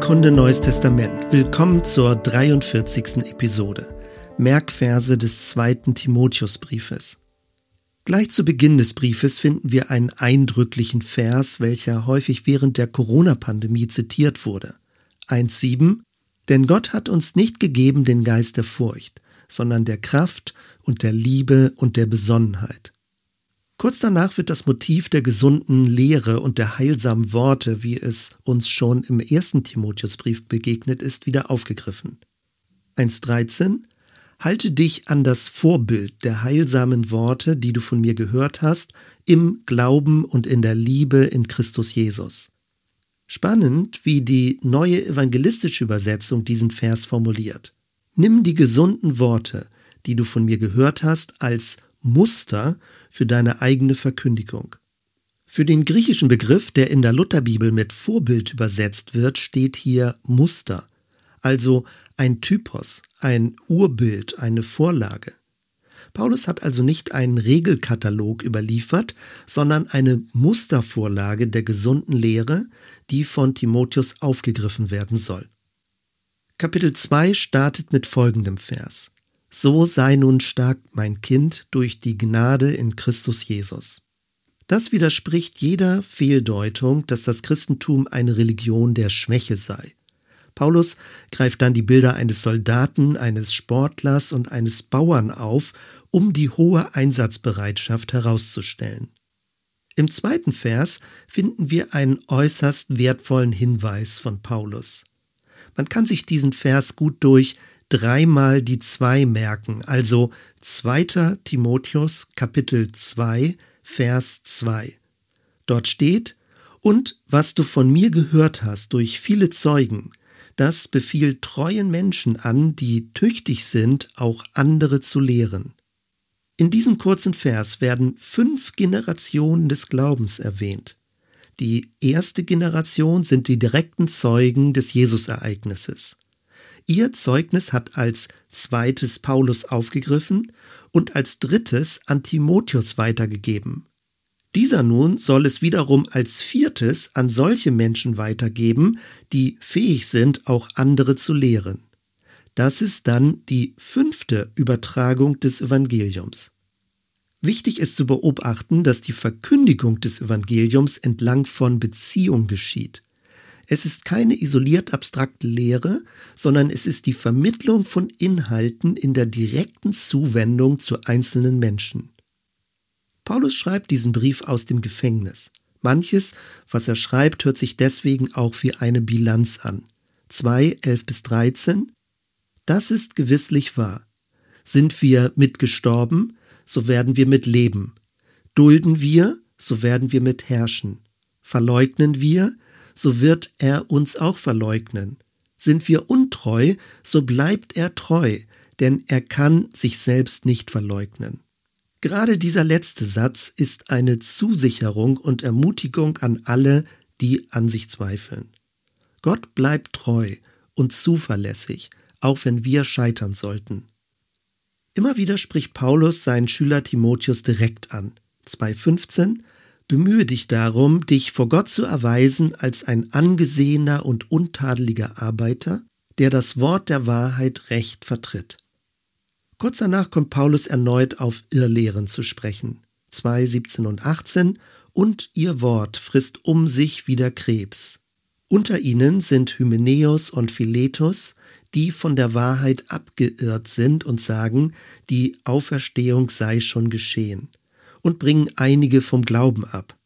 Bibelkunde Neues Testament. Willkommen zur 43. Episode. Merkverse des zweiten Timotheusbriefes. Gleich zu Beginn des Briefes finden wir einen eindrücklichen Vers, welcher häufig während der Corona-Pandemie zitiert wurde. 1.7 Denn Gott hat uns nicht gegeben den Geist der Furcht, sondern der Kraft und der Liebe und der Besonnenheit. Kurz danach wird das Motiv der gesunden Lehre und der heilsamen Worte, wie es uns schon im ersten Timotheusbrief begegnet ist, wieder aufgegriffen. 1.13 Halte dich an das Vorbild der heilsamen Worte, die du von mir gehört hast, im Glauben und in der Liebe in Christus Jesus. Spannend, wie die neue evangelistische Übersetzung diesen Vers formuliert. Nimm die gesunden Worte, die du von mir gehört hast, als Muster für deine eigene Verkündigung. Für den griechischen Begriff, der in der Lutherbibel mit Vorbild übersetzt wird, steht hier Muster, also ein Typos, ein Urbild, eine Vorlage. Paulus hat also nicht einen Regelkatalog überliefert, sondern eine Mustervorlage der gesunden Lehre, die von Timotheus aufgegriffen werden soll. Kapitel 2 startet mit folgendem Vers. So sei nun stark, mein Kind, durch die Gnade in Christus Jesus. Das widerspricht jeder Fehldeutung, dass das Christentum eine Religion der Schwäche sei. Paulus greift dann die Bilder eines Soldaten, eines Sportlers und eines Bauern auf, um die hohe Einsatzbereitschaft herauszustellen. Im zweiten Vers finden wir einen äußerst wertvollen Hinweis von Paulus. Man kann sich diesen Vers gut durch dreimal die zwei merken, also 2. Timotheus Kapitel 2, Vers 2. Dort steht, und was du von mir gehört hast durch viele Zeugen, das befiehlt treuen Menschen an, die tüchtig sind, auch andere zu lehren. In diesem kurzen Vers werden fünf Generationen des Glaubens erwähnt. Die erste Generation sind die direkten Zeugen des Jesusereignisses. Ihr Zeugnis hat als zweites Paulus aufgegriffen und als drittes an Timotheus weitergegeben. Dieser nun soll es wiederum als viertes an solche Menschen weitergeben, die fähig sind, auch andere zu lehren. Das ist dann die fünfte Übertragung des Evangeliums. Wichtig ist zu beobachten, dass die Verkündigung des Evangeliums entlang von Beziehung geschieht. Es ist keine isoliert abstrakte Lehre, sondern es ist die Vermittlung von Inhalten in der direkten Zuwendung zu einzelnen Menschen. Paulus schreibt diesen Brief aus dem Gefängnis. Manches, was er schreibt, hört sich deswegen auch wie eine Bilanz an. 2, 11 bis 13. Das ist gewisslich wahr. Sind wir mitgestorben, so werden wir mit leben. Dulden wir, so werden wir mit herrschen. Verleugnen wir, so wird er uns auch verleugnen. Sind wir untreu, so bleibt er treu, denn er kann sich selbst nicht verleugnen. Gerade dieser letzte Satz ist eine Zusicherung und Ermutigung an alle, die an sich zweifeln. Gott bleibt treu und zuverlässig, auch wenn wir scheitern sollten. Immer wieder spricht Paulus seinen Schüler Timotheus direkt an. 2.15 Bemühe dich darum, dich vor Gott zu erweisen als ein angesehener und untadeliger Arbeiter, der das Wort der Wahrheit recht vertritt. Kurz danach kommt Paulus erneut auf Irrlehren zu sprechen. 2, 17 und 18 und ihr Wort frisst um sich wie der Krebs. Unter ihnen sind Hymenäus und Philetus, die von der Wahrheit abgeirrt sind und sagen, die Auferstehung sei schon geschehen und bringen einige vom Glauben ab.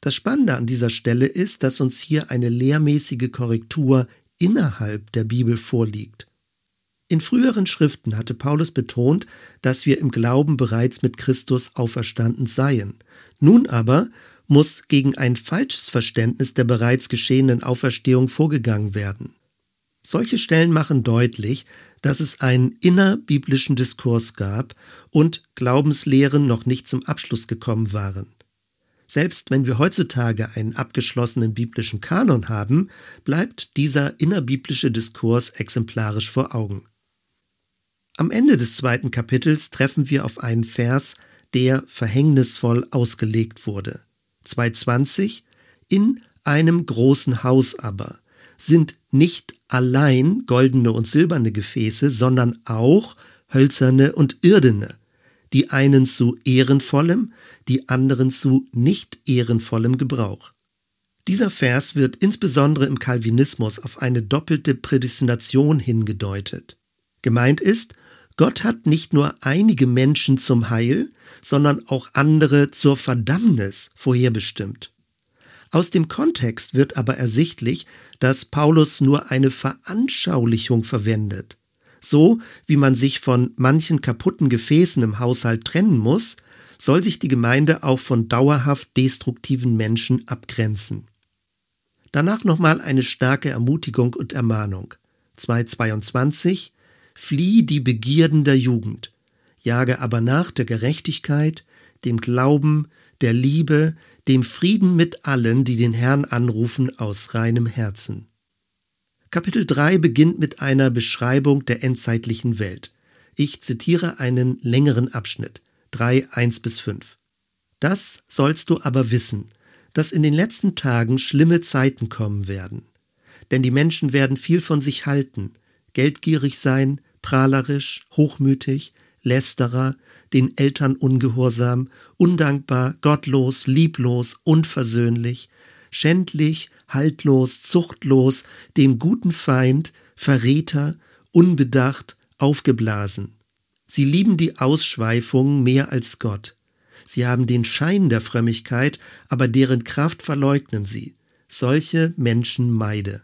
Das Spannende an dieser Stelle ist, dass uns hier eine lehrmäßige Korrektur innerhalb der Bibel vorliegt. In früheren Schriften hatte Paulus betont, dass wir im Glauben bereits mit Christus auferstanden seien. Nun aber muss gegen ein falsches Verständnis der bereits geschehenen Auferstehung vorgegangen werden. Solche Stellen machen deutlich, dass es einen innerbiblischen Diskurs gab und Glaubenslehren noch nicht zum Abschluss gekommen waren. Selbst wenn wir heutzutage einen abgeschlossenen biblischen Kanon haben, bleibt dieser innerbiblische Diskurs exemplarisch vor Augen. Am Ende des zweiten Kapitels treffen wir auf einen Vers, der verhängnisvoll ausgelegt wurde. 2.20 In einem großen Haus aber sind nicht allein goldene und silberne Gefäße, sondern auch hölzerne und irdene, die einen zu ehrenvollem, die anderen zu nicht ehrenvollem Gebrauch. Dieser Vers wird insbesondere im Calvinismus auf eine doppelte Prädestination hingedeutet. Gemeint ist, Gott hat nicht nur einige Menschen zum Heil, sondern auch andere zur Verdammnis vorherbestimmt. Aus dem Kontext wird aber ersichtlich, dass Paulus nur eine Veranschaulichung verwendet. So wie man sich von manchen kaputten Gefäßen im Haushalt trennen muss, soll sich die Gemeinde auch von dauerhaft destruktiven Menschen abgrenzen. Danach nochmal eine starke Ermutigung und Ermahnung. 222 Flieh die Begierden der Jugend, jage aber nach der Gerechtigkeit, dem Glauben, der Liebe, dem Frieden mit allen, die den Herrn anrufen aus reinem Herzen. Kapitel 3 beginnt mit einer Beschreibung der endzeitlichen Welt. Ich zitiere einen längeren Abschnitt, 3, 1 bis 5. Das sollst du aber wissen, dass in den letzten Tagen schlimme Zeiten kommen werden. Denn die Menschen werden viel von sich halten, geldgierig sein, prahlerisch, hochmütig, Lästerer, den Eltern ungehorsam, undankbar, gottlos, lieblos, unversöhnlich, schändlich, haltlos, zuchtlos, dem guten Feind, Verräter, unbedacht, aufgeblasen. Sie lieben die Ausschweifungen mehr als Gott. Sie haben den Schein der Frömmigkeit, aber deren Kraft verleugnen sie. Solche Menschen meide.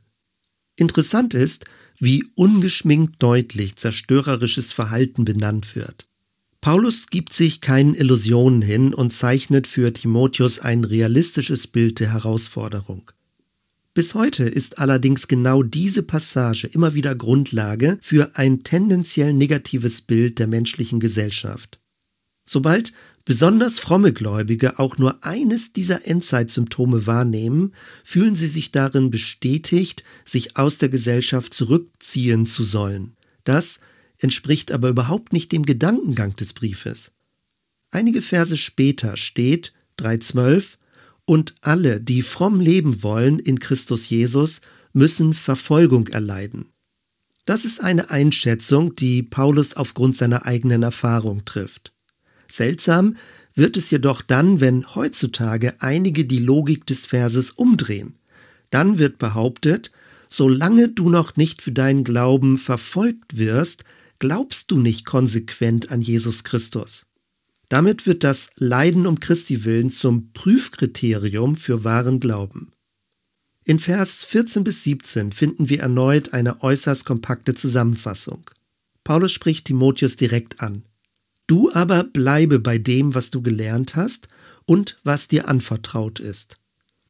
Interessant ist, wie ungeschminkt deutlich zerstörerisches Verhalten benannt wird. Paulus gibt sich keinen Illusionen hin und zeichnet für Timotheus ein realistisches Bild der Herausforderung. Bis heute ist allerdings genau diese Passage immer wieder Grundlage für ein tendenziell negatives Bild der menschlichen Gesellschaft. Sobald besonders fromme Gläubige auch nur eines dieser Endzeitsymptome wahrnehmen, fühlen sie sich darin bestätigt, sich aus der Gesellschaft zurückziehen zu sollen. Das entspricht aber überhaupt nicht dem Gedankengang des Briefes. Einige Verse später steht 3.12 und alle, die fromm leben wollen in Christus Jesus, müssen Verfolgung erleiden. Das ist eine Einschätzung, die Paulus aufgrund seiner eigenen Erfahrung trifft. Seltsam wird es jedoch dann, wenn heutzutage einige die Logik des Verses umdrehen. Dann wird behauptet, solange du noch nicht für deinen Glauben verfolgt wirst, glaubst du nicht konsequent an Jesus Christus. Damit wird das Leiden um Christi willen zum Prüfkriterium für wahren Glauben. In Vers 14 bis 17 finden wir erneut eine äußerst kompakte Zusammenfassung. Paulus spricht Timotheus direkt an. Du aber bleibe bei dem, was du gelernt hast und was dir anvertraut ist.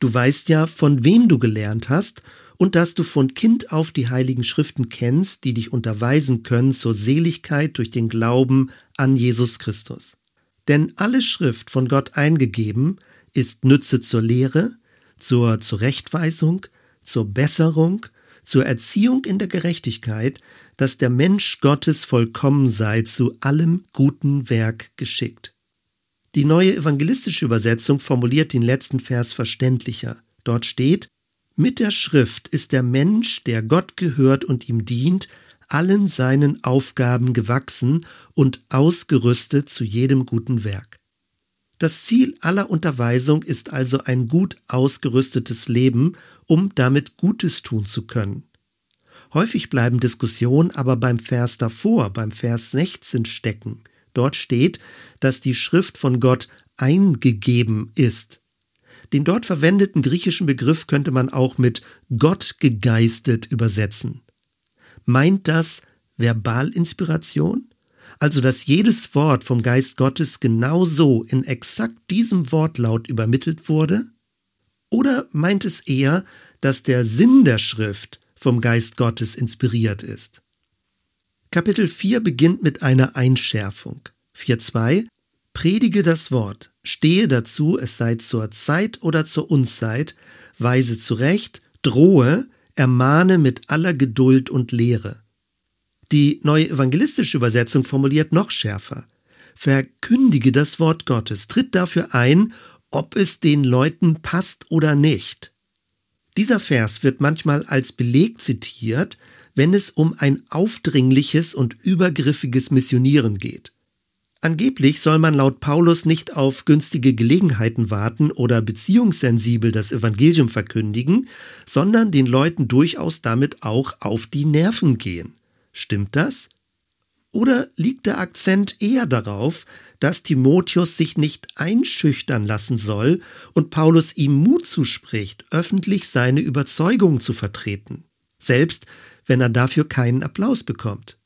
Du weißt ja, von wem du gelernt hast und dass du von Kind auf die heiligen Schriften kennst, die dich unterweisen können zur Seligkeit durch den Glauben an Jesus Christus. Denn alle Schrift von Gott eingegeben ist Nütze zur Lehre, zur Zurechtweisung, zur Besserung, zur Erziehung in der Gerechtigkeit, dass der Mensch Gottes vollkommen sei, zu allem guten Werk geschickt. Die neue evangelistische Übersetzung formuliert den letzten Vers verständlicher. Dort steht, mit der Schrift ist der Mensch, der Gott gehört und ihm dient, allen seinen Aufgaben gewachsen und ausgerüstet zu jedem guten Werk. Das Ziel aller Unterweisung ist also ein gut ausgerüstetes Leben, um damit Gutes tun zu können. Häufig bleiben Diskussionen aber beim Vers davor, beim Vers 16 stecken. Dort steht, dass die Schrift von Gott eingegeben ist. Den dort verwendeten griechischen Begriff könnte man auch mit Gott gegeistet übersetzen. Meint das Verbalinspiration? Also, dass jedes Wort vom Geist Gottes genauso in exakt diesem Wortlaut übermittelt wurde? Oder meint es eher, dass der Sinn der Schrift vom Geist Gottes inspiriert ist. Kapitel 4 beginnt mit einer Einschärfung. 4.2 Predige das Wort, stehe dazu, es sei zur Zeit oder zur Unzeit, weise zurecht, drohe, ermahne mit aller Geduld und Lehre. Die neue evangelistische Übersetzung formuliert noch schärfer. Verkündige das Wort Gottes, tritt dafür ein, ob es den Leuten passt oder nicht. Dieser Vers wird manchmal als Beleg zitiert, wenn es um ein aufdringliches und übergriffiges Missionieren geht. Angeblich soll man laut Paulus nicht auf günstige Gelegenheiten warten oder beziehungssensibel das Evangelium verkündigen, sondern den Leuten durchaus damit auch auf die Nerven gehen. Stimmt das? Oder liegt der Akzent eher darauf, dass Timotheus sich nicht einschüchtern lassen soll und Paulus ihm Mut zuspricht, öffentlich seine Überzeugung zu vertreten, selbst wenn er dafür keinen Applaus bekommt?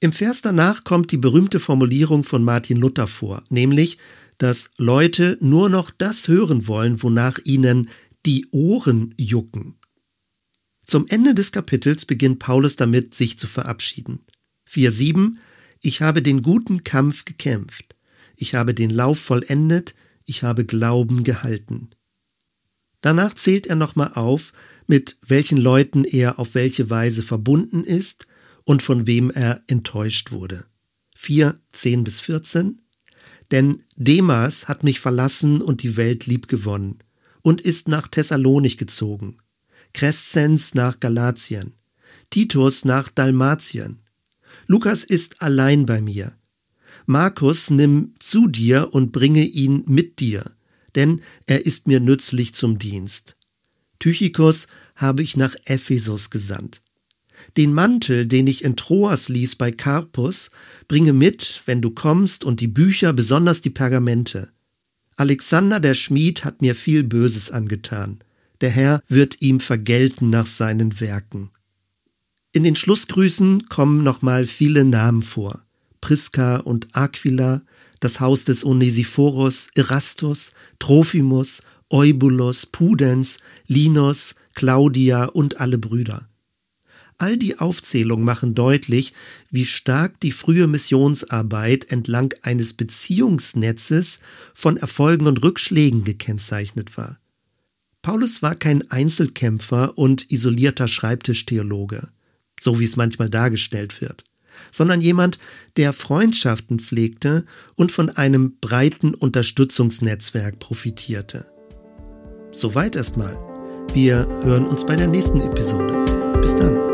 Im Vers danach kommt die berühmte Formulierung von Martin Luther vor, nämlich, dass Leute nur noch das hören wollen, wonach ihnen die Ohren jucken. Zum Ende des Kapitels beginnt Paulus damit, sich zu verabschieden. 4.7 Ich habe den guten Kampf gekämpft. Ich habe den Lauf vollendet. Ich habe Glauben gehalten. Danach zählt er nochmal auf, mit welchen Leuten er auf welche Weise verbunden ist und von wem er enttäuscht wurde. 4, 10 bis 14. Denn Demas hat mich verlassen und die Welt liebgewonnen und ist nach Thessalonik gezogen, Crescens nach Galatien, Titus nach Dalmatien, Lukas ist allein bei mir. Markus nimm zu dir und bringe ihn mit dir, denn er ist mir nützlich zum Dienst. Tychikos habe ich nach Ephesus gesandt. Den Mantel, den ich in Troas ließ bei Carpus, bringe mit, wenn du kommst, und die Bücher, besonders die Pergamente. Alexander der Schmied hat mir viel Böses angetan. Der Herr wird ihm vergelten nach seinen Werken. In den Schlussgrüßen kommen nochmal viele Namen vor. Priska und Aquila, das Haus des Onesiphoros, Erastus, Trophimus, Eubulos, Pudens, Linos, Claudia und alle Brüder. All die Aufzählungen machen deutlich, wie stark die frühe Missionsarbeit entlang eines Beziehungsnetzes von Erfolgen und Rückschlägen gekennzeichnet war. Paulus war kein Einzelkämpfer und isolierter Schreibtischtheologe so wie es manchmal dargestellt wird, sondern jemand, der Freundschaften pflegte und von einem breiten Unterstützungsnetzwerk profitierte. Soweit erstmal. Wir hören uns bei der nächsten Episode. Bis dann.